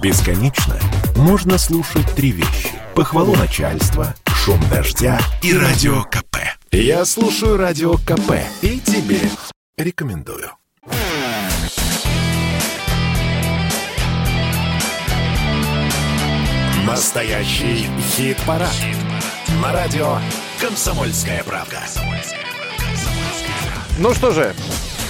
Бесконечно можно слушать три вещи. Похвалу начальства, шум дождя и радио КП. Я слушаю радио КП и тебе рекомендую. Настоящий хит-парад. На радио «Комсомольская правда». Ну что же,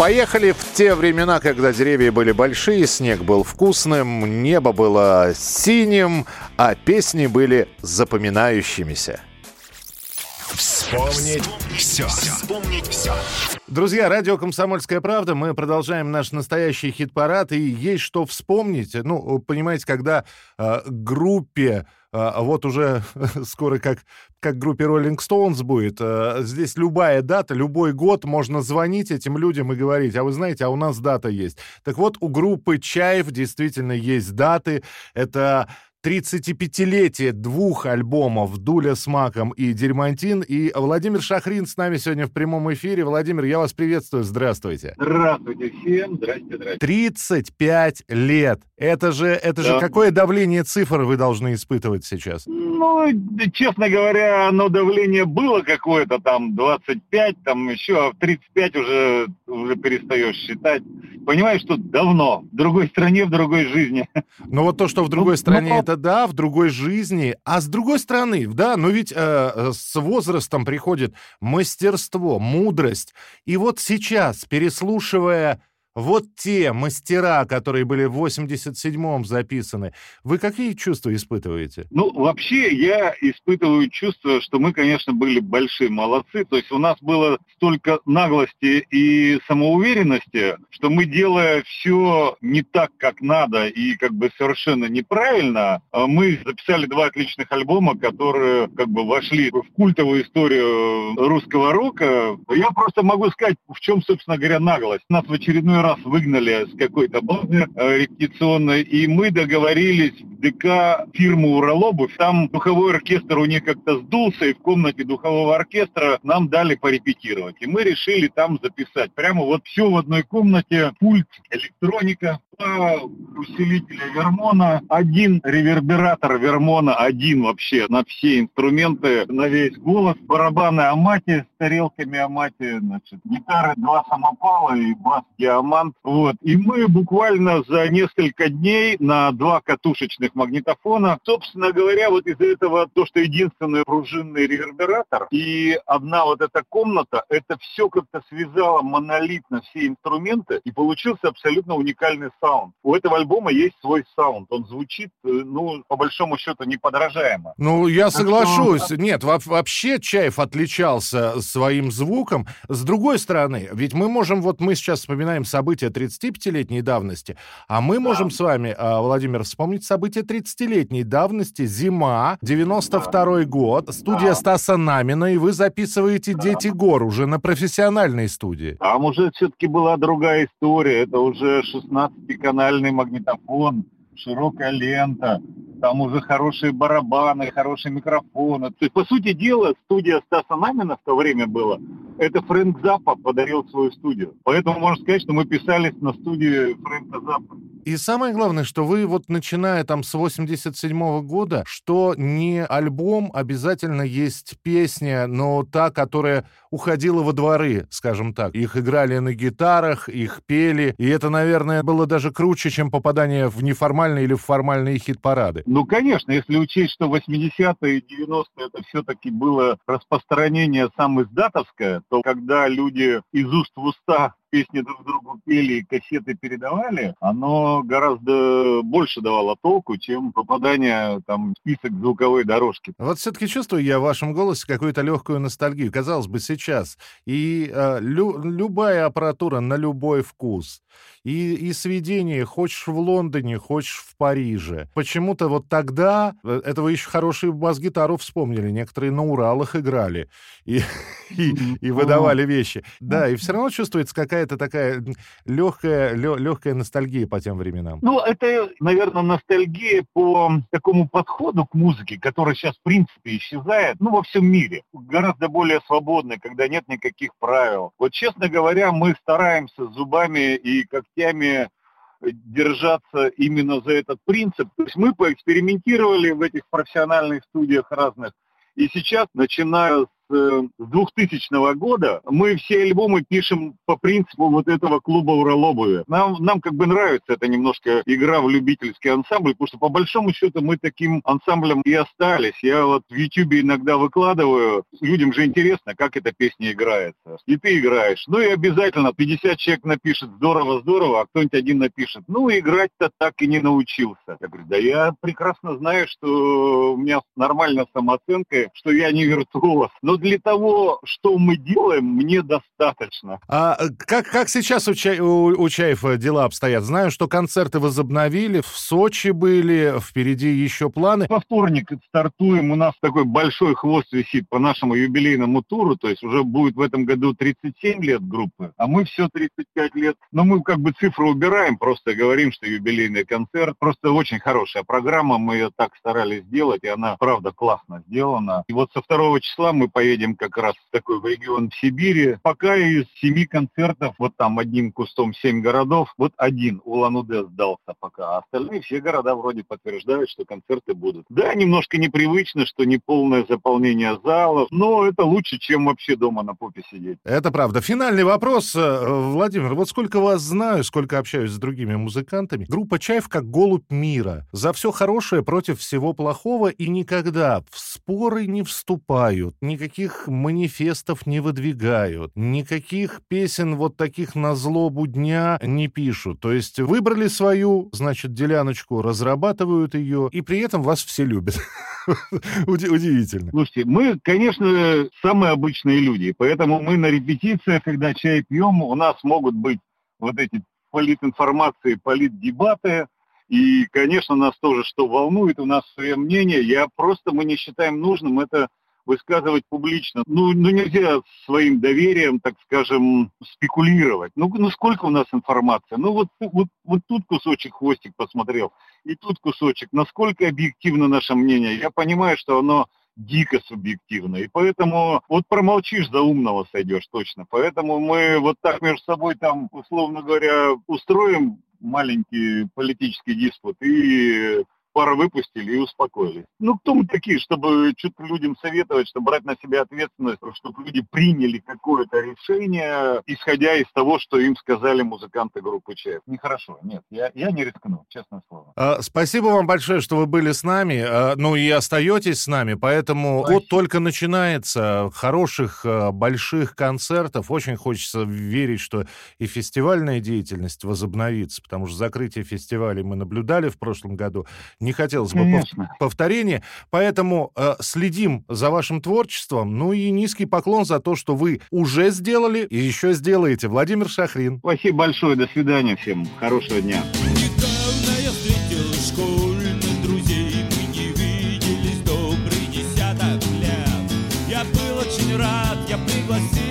Поехали в те времена, когда деревья были большие, снег был вкусным, небо было синим, а песни были запоминающимися. Вспомнить все. Вспомнить все. Друзья, радио «Комсомольская правда». Мы продолжаем наш настоящий хит-парад. И есть что вспомнить. Ну, понимаете, когда э, группе э, вот уже скоро как, как группе Rolling Stones будет. Э, здесь любая дата, любой год можно звонить этим людям и говорить, а вы знаете, а у нас дата есть. Так вот, у группы Чаев действительно есть даты. Это 35-летие двух альбомов «Дуля с маком» и «Дерьмантин». И Владимир Шахрин с нами сегодня в прямом эфире. Владимир, я вас приветствую. Здравствуйте. Здравствуйте всем. Здрасте, здрасте. 35 лет. Это же, это да. же какое давление цифр вы должны испытывать сейчас? Ну, честно говоря, оно давление было какое-то там 25, там еще, а в 35 уже, уже перестаешь считать. Понимаешь, что давно. В другой стране, в другой жизни. Ну вот то, что в другой ну, стране, ну, это да, в другой жизни. А с другой стороны, да, но ведь э, с возрастом приходит мастерство, мудрость. И вот сейчас, переслушивая вот те мастера, которые были в 87-м записаны, вы какие чувства испытываете? Ну, вообще, я испытываю чувство, что мы, конечно, были большие молодцы. То есть у нас было столько наглости и самоуверенности, что мы, делая все не так, как надо, и как бы совершенно неправильно, а мы записали два отличных альбома, которые как бы вошли в культовую историю русского рока. Я просто могу сказать, в чем, собственно говоря, наглость. Нас в очередной раз выгнали с какой-то базы э, репетиционной, и мы договорились в ДК фирму «Уралобувь». Там духовой оркестр у них как-то сдулся, и в комнате духового оркестра нам дали порепетировать. И мы решили там записать. Прямо вот все в одной комнате, пульт, электроника, два усилителя Вермона, один ревербератор Вермона, один вообще на все инструменты, на весь голос, барабаны Амати с тарелками Амати, значит, гитары два самопала и бас Диамант. Вот. И мы буквально за несколько дней на два катушечных магнитофона, собственно говоря, вот из-за этого то, что единственный пружинный ревербератор и одна вот эта комната, это все как-то связало монолитно все инструменты, и получился абсолютно уникальный саунд саунд. У этого альбома есть свой саунд. Он звучит, э, ну, по большому счету, неподражаемо. Ну, я соглашусь. Что... Нет, вообще Чайф отличался своим звуком. С другой стороны, ведь мы можем, вот мы сейчас вспоминаем события 35-летней давности, а мы да. можем с вами, а, Владимир, вспомнить события 30-летней давности. Зима, 92-й да. год, студия да. Стаса Намина, и вы записываете да. «Дети гор» уже на профессиональной студии. Там уже все-таки была другая история. Это уже 16 канальный магнитофон, широкая лента, там уже хорошие барабаны, хорошие микрофоны. То есть, по сути дела, студия Стаса Намина в то время была, это Фрэнк Заппа подарил свою студию. Поэтому можно сказать, что мы писались на студии Фрэнка Заппа. И самое главное, что вы вот начиная там с 87 -го года, что не альбом, обязательно есть песня, но та, которая уходила во дворы, скажем так. Их играли на гитарах, их пели, и это, наверное, было даже круче, чем попадание в неформальные или в формальные хит-парады. Ну, конечно, если учесть, что 80-е и 90-е это все-таки было распространение сам издатовское, то когда люди из уст в уста песни друг другу пели и кассеты передавали, оно гораздо больше давало толку, чем попадание там, в список звуковой дорожки. Вот все-таки чувствую я в вашем голосе какую-то легкую ностальгию. Казалось бы, сейчас. И э, лю любая аппаратура на любой вкус. И, и сведение, хочешь в Лондоне, хочешь в Париже. Почему-то вот тогда, э, этого еще хорошие бас-гитару вспомнили, некоторые на Уралах играли и, и, и выдавали вещи. Да, и все равно чувствуется какая какая-то такая легкая, легкая ностальгия по тем временам. Ну, это, наверное, ностальгия по такому подходу к музыке, который сейчас, в принципе, исчезает, ну, во всем мире. Гораздо более свободный, когда нет никаких правил. Вот, честно говоря, мы стараемся зубами и когтями держаться именно за этот принцип. То есть мы поэкспериментировали в этих профессиональных студиях разных, и сейчас, начиная с 2000 э, года мы все альбомы пишем по принципу вот этого клуба Уралобове. Нам, нам как бы нравится эта немножко игра в любительский ансамбль, потому что по большому счету мы таким ансамблем и остались. Я вот в YouTube иногда выкладываю, людям же интересно, как эта песня играется. И ты играешь. Ну и обязательно 50 человек напишет здорово, здорово, а кто-нибудь один напишет, ну играть-то так и не научился. Я говорю, да я прекрасно знаю, что у меня нормальная самооценка, что я не виртуоз. Но для того, что мы делаем, мне достаточно. А как, как сейчас у, Ча... у, у Чаева дела обстоят? Знаю, что концерты возобновили, в Сочи были, впереди еще планы. Во вторник стартуем, у нас такой большой хвост висит по нашему юбилейному туру, то есть уже будет в этом году 37 лет группы, а мы все 35 лет. Но мы как бы цифру убираем, просто говорим, что юбилейный концерт. Просто очень хорошая программа, мы ее так старались сделать, и она, правда, классно сделана. И вот со второго числа мы поедем поедем как раз в такой регион в Сибири. Пока из семи концертов, вот там одним кустом семь городов, вот один Улан-Удэ сдался пока, а остальные все города вроде подтверждают, что концерты будут. Да, немножко непривычно, что не полное заполнение залов, но это лучше, чем вообще дома на попе сидеть. Это правда. Финальный вопрос, э, Владимир. Вот сколько вас знаю, сколько общаюсь с другими музыкантами. Группа «Чаев» как голубь мира. За все хорошее против всего плохого и никогда в споры не вступают. Никакие никаких манифестов не выдвигают, никаких песен вот таких на злобу дня не пишут. То есть выбрали свою, значит, деляночку, разрабатывают ее, и при этом вас все любят. Удивительно. Слушайте, мы, конечно, самые обычные люди, поэтому мы на репетициях, когда чай пьем, у нас могут быть вот эти политинформации, политдебаты, и, конечно, нас тоже что волнует, у нас свое мнение. Я просто, мы не считаем нужным это высказывать публично. Ну, ну нельзя своим доверием, так скажем, спекулировать. Ну, ну сколько у нас информации? Ну вот, вот, вот тут кусочек хвостик посмотрел, и тут кусочек. Насколько объективно наше мнение? Я понимаю, что оно дико субъективно. И поэтому вот промолчишь, за умного сойдешь точно. Поэтому мы вот так между собой там, условно говоря, устроим маленький политический диспут и пара выпустили и успокоились. Ну, кто мы такие, чтобы что-то людям советовать, чтобы брать на себя ответственность, чтобы люди приняли какое-то решение, исходя из того, что им сказали музыканты группы ЧФ. Нехорошо, нет, я, я не рискну, честное слово. А, спасибо вам большое, что вы были с нами, а, ну и остаетесь с нами, поэтому Спасибо. вот только начинается хороших, а, больших концертов. Очень хочется верить, что и фестивальная деятельность возобновится, потому что закрытие фестивалей мы наблюдали в прошлом году не хотелось бы Конечно. повторения. Поэтому э, следим за вашим творчеством. Ну и низкий поклон за то, что вы уже сделали и еще сделаете. Владимир Шахрин. Спасибо большое. До свидания всем. Хорошего дня. Недавно я встретил школьных друзей. Мы не виделись добрый десяток лет. Я был очень рад, я пригласил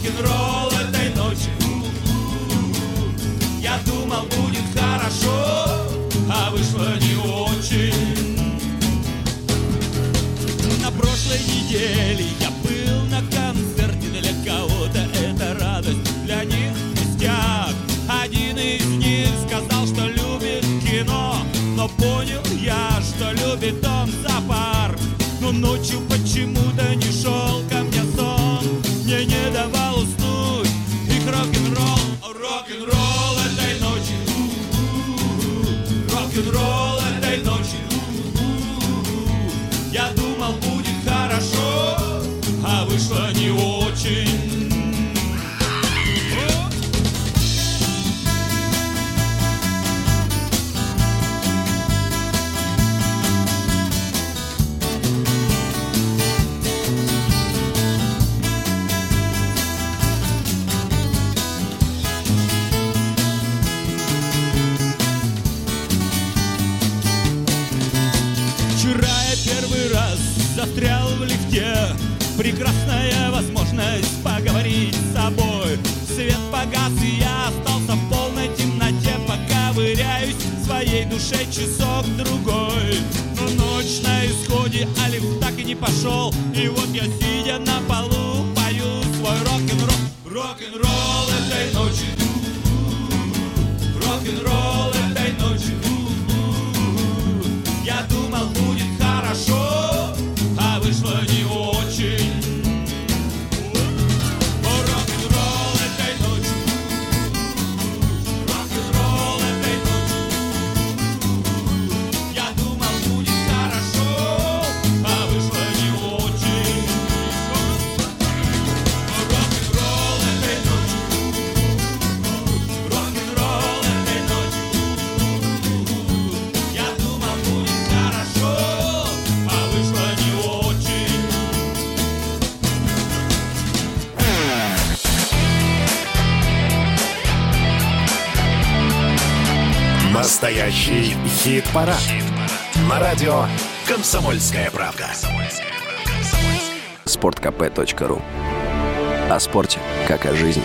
рок-н-ролл этой ночи. Я думал, будет хорошо, а вышло не очень. На прошлой неделе я был на концерте для кого-то это радость, для них пустяк. Один из них сказал, что любит кино, но понял я, что любит он зоопарк Но ночью почему-то вышло не очень. Вчера я первый раз застрял в лифте Прекрасная возможность поговорить с собой. Свет погас, и я остался в полной темноте. Пока выряюсь в своей душе часок-другой Но ночь на исходе, а лифт так и не пошел. И вот я, Настоящий хит-парад. На радио «Комсомольская правда». Спорткп.ру О спорте, как о жизни.